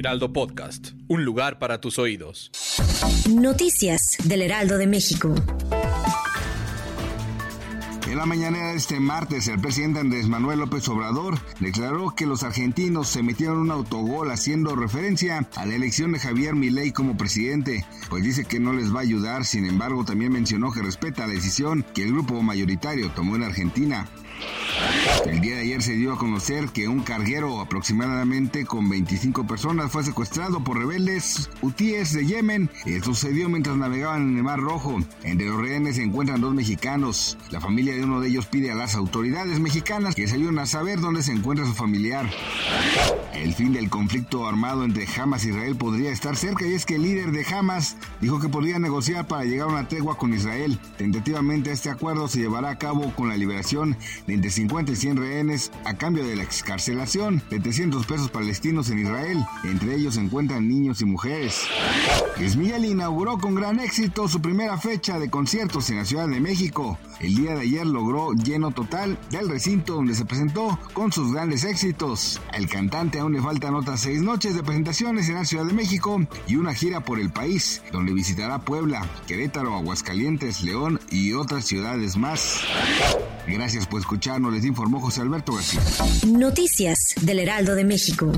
Heraldo Podcast. Un lugar para tus oídos. Noticias del Heraldo de México. En la mañana de este martes, el presidente Andrés Manuel López Obrador declaró que los argentinos se metieron un autogol haciendo referencia a la elección de Javier Milei como presidente, pues dice que no les va a ayudar, sin embargo también mencionó que respeta la decisión que el grupo mayoritario tomó en Argentina. El día de ayer se dio a conocer que un carguero aproximadamente con 25 personas fue secuestrado por rebeldes hutíes de Yemen. Esto sucedió mientras navegaban en el Mar Rojo. Entre los rehenes se encuentran dos mexicanos. La familia de uno de ellos pide a las autoridades mexicanas que se ayuden a saber dónde se encuentra su familiar. El fin del conflicto armado entre Hamas e Israel podría estar cerca y es que el líder de Hamas dijo que podría negociar para llegar a una tregua con Israel. Tentativamente este acuerdo se llevará a cabo con la liberación de entre 50 y 100 rehenes a cambio de la excarcelación de 300 pesos palestinos en Israel. Entre ellos se encuentran niños y mujeres. Luis Miguel inauguró con gran éxito su primera fecha de conciertos en la Ciudad de México. El día de ayer logró lleno total del recinto donde se presentó con sus grandes éxitos. El cantante aún le faltan otras seis noches de presentaciones en la Ciudad de México y una gira por el país, donde visitará Puebla, Querétaro, Aguascalientes, León y otras ciudades más. Gracias por escucharnos, les informó José Alberto García. Noticias del Heraldo de México.